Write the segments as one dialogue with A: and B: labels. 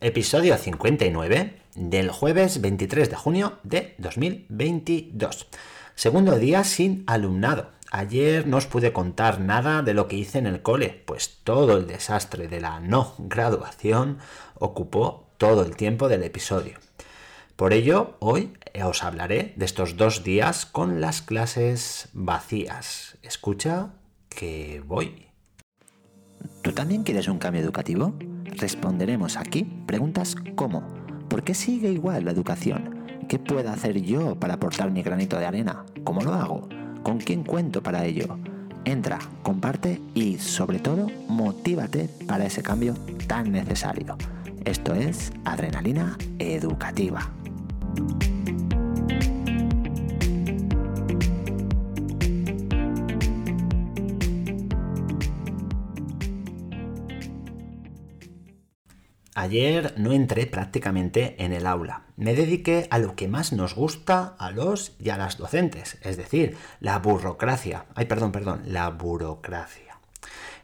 A: Episodio 59 del jueves 23 de junio de 2022. Segundo día sin alumnado. Ayer no os pude contar nada de lo que hice en el cole, pues todo el desastre de la no graduación ocupó todo el tiempo del episodio. Por ello, hoy os hablaré de estos dos días con las clases vacías. Escucha que voy.
B: ¿Tú también quieres un cambio educativo? Responderemos aquí preguntas como ¿por qué sigue igual la educación? ¿Qué puedo hacer yo para aportar mi granito de arena? ¿Cómo lo hago? ¿Con quién cuento para ello? Entra, comparte y sobre todo motívate para ese cambio tan necesario. Esto es Adrenalina Educativa.
A: Ayer no entré prácticamente en el aula. Me dediqué a lo que más nos gusta a los y a las docentes, es decir, la burocracia. Ay, perdón, perdón, la burocracia.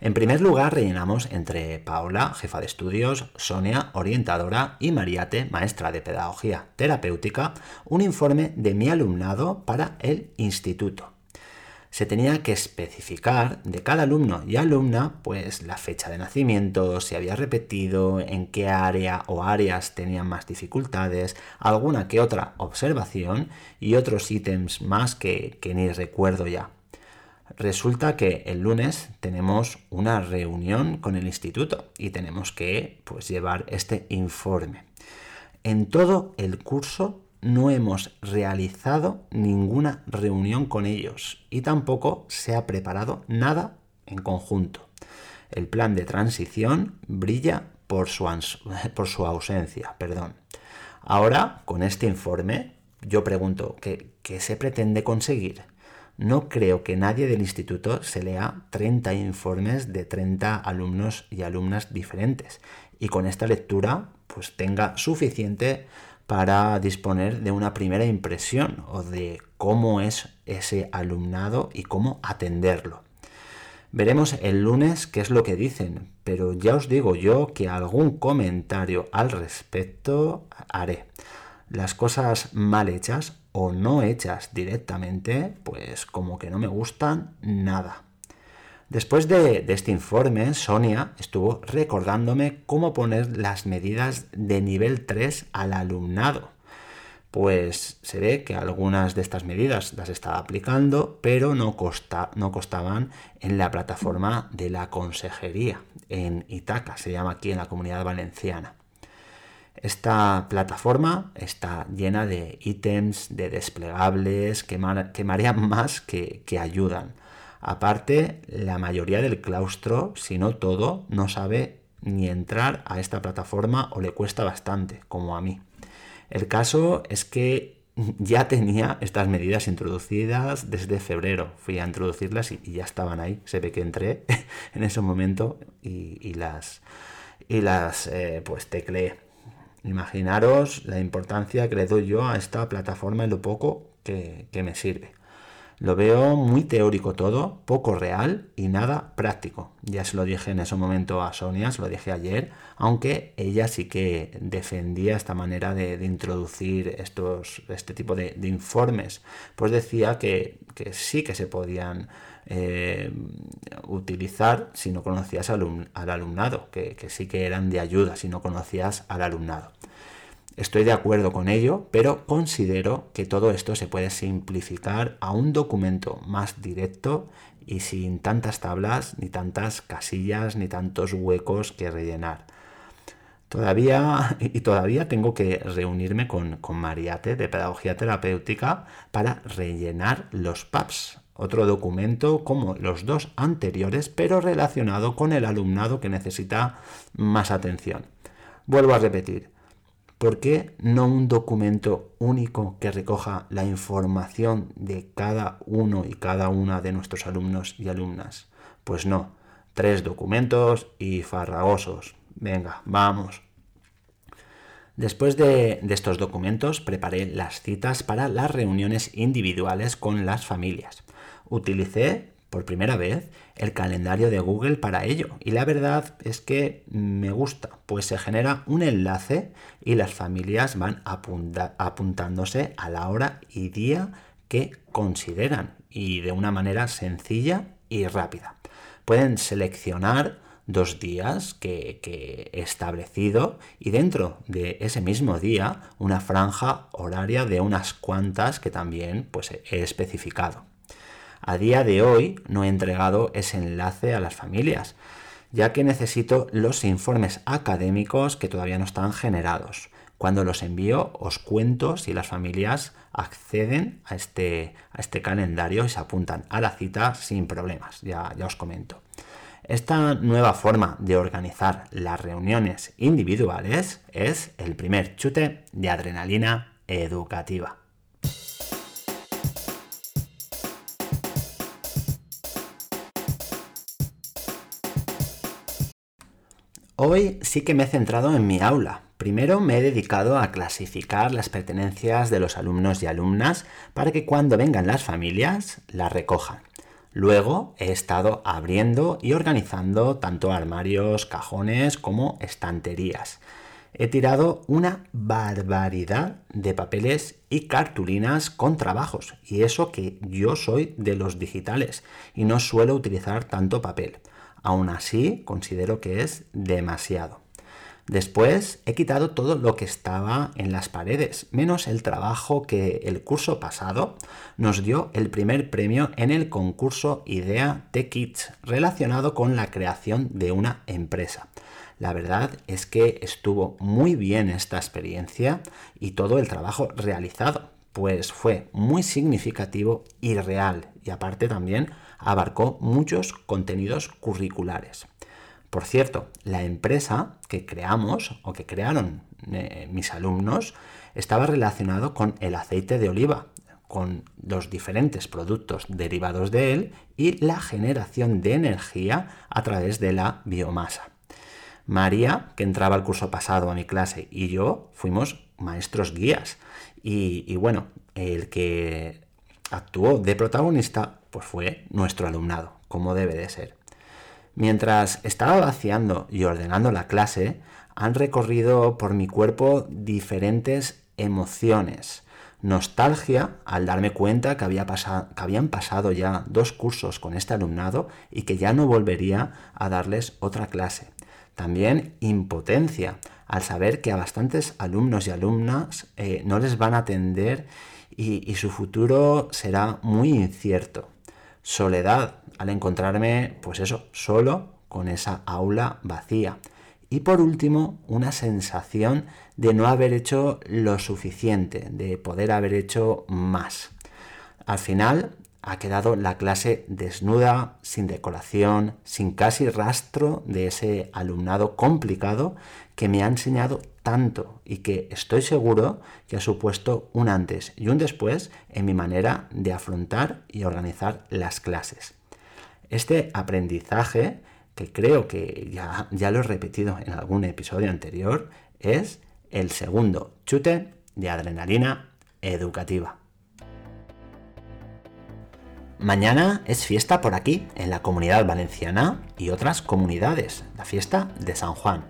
A: En primer lugar, rellenamos entre Paola, jefa de estudios, Sonia, orientadora, y Mariate, maestra de pedagogía terapéutica, un informe de mi alumnado para el instituto se tenía que especificar de cada alumno y alumna pues la fecha de nacimiento, si había repetido, en qué área o áreas tenían más dificultades, alguna que otra observación y otros ítems más que, que ni recuerdo ya. Resulta que el lunes tenemos una reunión con el instituto y tenemos que pues, llevar este informe. En todo el curso no hemos realizado ninguna reunión con ellos y tampoco se ha preparado nada en conjunto. El plan de transición brilla por su, ausencia. Perdón. Ahora, con este informe, yo pregunto, ¿qué, ¿qué se pretende conseguir? No creo que nadie del instituto se lea 30 informes de 30 alumnos y alumnas diferentes y con esta lectura pues tenga suficiente para disponer de una primera impresión o de cómo es ese alumnado y cómo atenderlo. Veremos el lunes qué es lo que dicen, pero ya os digo yo que algún comentario al respecto haré. Las cosas mal hechas o no hechas directamente, pues como que no me gustan nada. Después de, este informe, Sonia estuvo recordándome cómo poner las medidas de nivel 3 al alumnado. Pues se ve que algunas de estas medidas las estaba aplicando, pero no, no costaban en la plataforma de la consejería, en Itaca, se llama aquí en la comunidad valenciana. Esta plataforma está llena de ítems, de desplegables que, marean más que ayudan. Aparte, la mayoría del claustro, si no todo, no sabe ni entrar a esta plataforma o le cuesta bastante, como a mí. El caso es que ya tenía estas medidas introducidas desde febrero. Fui a introducirlas y, ya estaban ahí. Se ve que entré en ese momento y, las, y las eh, pues tecleé. Imaginaros la importancia que le doy yo a esta plataforma y lo poco que me sirve. Lo veo muy teórico todo, poco real y nada práctico. Ya se lo dije en ese momento a Sonia, se lo dije ayer, aunque ella sí que defendía esta manera de, introducir estos, este tipo de, informes. Pues decía que, sí que se podían eh, utilizar si no conocías al, alumnado, que sí que eran de ayuda si no conocías al alumnado. Estoy de acuerdo con ello, pero considero que todo esto se puede simplificar a un documento más directo y sin tantas tablas, ni tantas casillas, ni tantos huecos que rellenar. Todavía, y todavía tengo que reunirme con, con Mariate de Pedagogía Terapéutica para rellenar los PAPs, otro documento como los dos anteriores, pero relacionado con el alumnado que necesita más atención. Vuelvo a repetir, ¿Por qué no un documento único que recoja la información de cada uno y cada una de nuestros alumnos y alumnas? Pues no, tres documentos y farragosos. Venga, vamos. Después de, estos documentos preparé las citas para las reuniones individuales con las familias. Utilicé por primera vez el calendario de Google para ello. Y la verdad es que me gusta, pues se genera un enlace y las familias van apuntándose a la hora y día que consideran y de una manera sencilla y rápida. Pueden seleccionar dos días que, he establecido y dentro de ese mismo día una franja horaria de unas cuantas que también pues, he especificado. A día de hoy no he entregado ese enlace a las familias, ya que necesito los informes académicos que todavía no están generados. Cuando los envío os cuento si las familias acceden a este, este calendario y se apuntan a la cita sin problemas, ya os comento. Esta nueva forma de organizar las reuniones individuales es el primer chute de adrenalina educativa. Hoy sí que me he centrado en mi aula. Primero me he dedicado a clasificar las pertenencias de los alumnos y alumnas para que cuando vengan las familias las recojan. Luego he estado abriendo y organizando tanto armarios, cajones como estanterías. He tirado una barbaridad de papeles y cartulinas con trabajos, y eso que yo soy de los digitales y no suelo utilizar tanto papel. Aún así, considero que es demasiado. Después he quitado todo lo que estaba en las paredes, menos el trabajo que el curso pasado nos dio el primer premio en el concurso Idea Tech Kids relacionado con la creación de una empresa. La verdad es que estuvo muy bien esta experiencia y todo el trabajo realizado, pues fue muy significativo y real y aparte también abarcó muchos contenidos curriculares. Por cierto, la empresa que creamos o que crearon eh, mis alumnos estaba relacionado con el aceite de oliva, con los diferentes productos derivados de él y la generación de energía a través de la biomasa. María, que entraba al curso pasado a mi clase, y yo fuimos maestros guías. Y, y bueno, el que actuó de protagonista pues fue nuestro alumnado, como debe de ser. Mientras estaba vaciando y ordenando la clase, han recorrido por mi cuerpo diferentes emociones. Nostalgia al darme cuenta que, había que habían pasado ya dos cursos con este alumnado y que ya no volvería a darles otra clase. También impotencia al saber que a bastantes alumnos y alumnas eh, no les van a atender y su futuro será muy incierto. Soledad al encontrarme, pues eso, solo con esa aula vacía. Y por último, una sensación de no haber hecho lo suficiente, de poder haber hecho más. Al final ha quedado la clase desnuda, sin decoración, sin casi rastro de ese alumnado complicado que me ha enseñado tanto y que estoy seguro que ha supuesto un antes y un después en mi manera de afrontar y organizar las clases. Este aprendizaje, que creo que ya, ya lo he repetido en algún episodio anterior, es el segundo chute de adrenalina educativa. Mañana es fiesta por aquí, en la comunidad valenciana y otras comunidades, la fiesta de San Juan.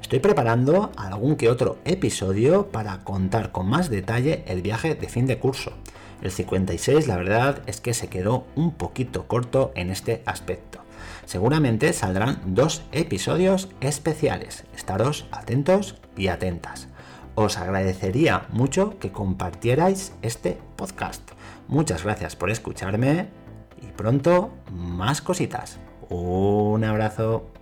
A: Estoy preparando algún que otro episodio para contar con más detalle el viaje de fin de curso. El 56 la verdad es que se quedó un poquito corto en este aspecto. Seguramente saldrán dos episodios especiales. Estaros atentos y atentas. Os agradecería mucho que compartierais este podcast. Muchas gracias por escucharme y pronto más cositas. Un abrazo.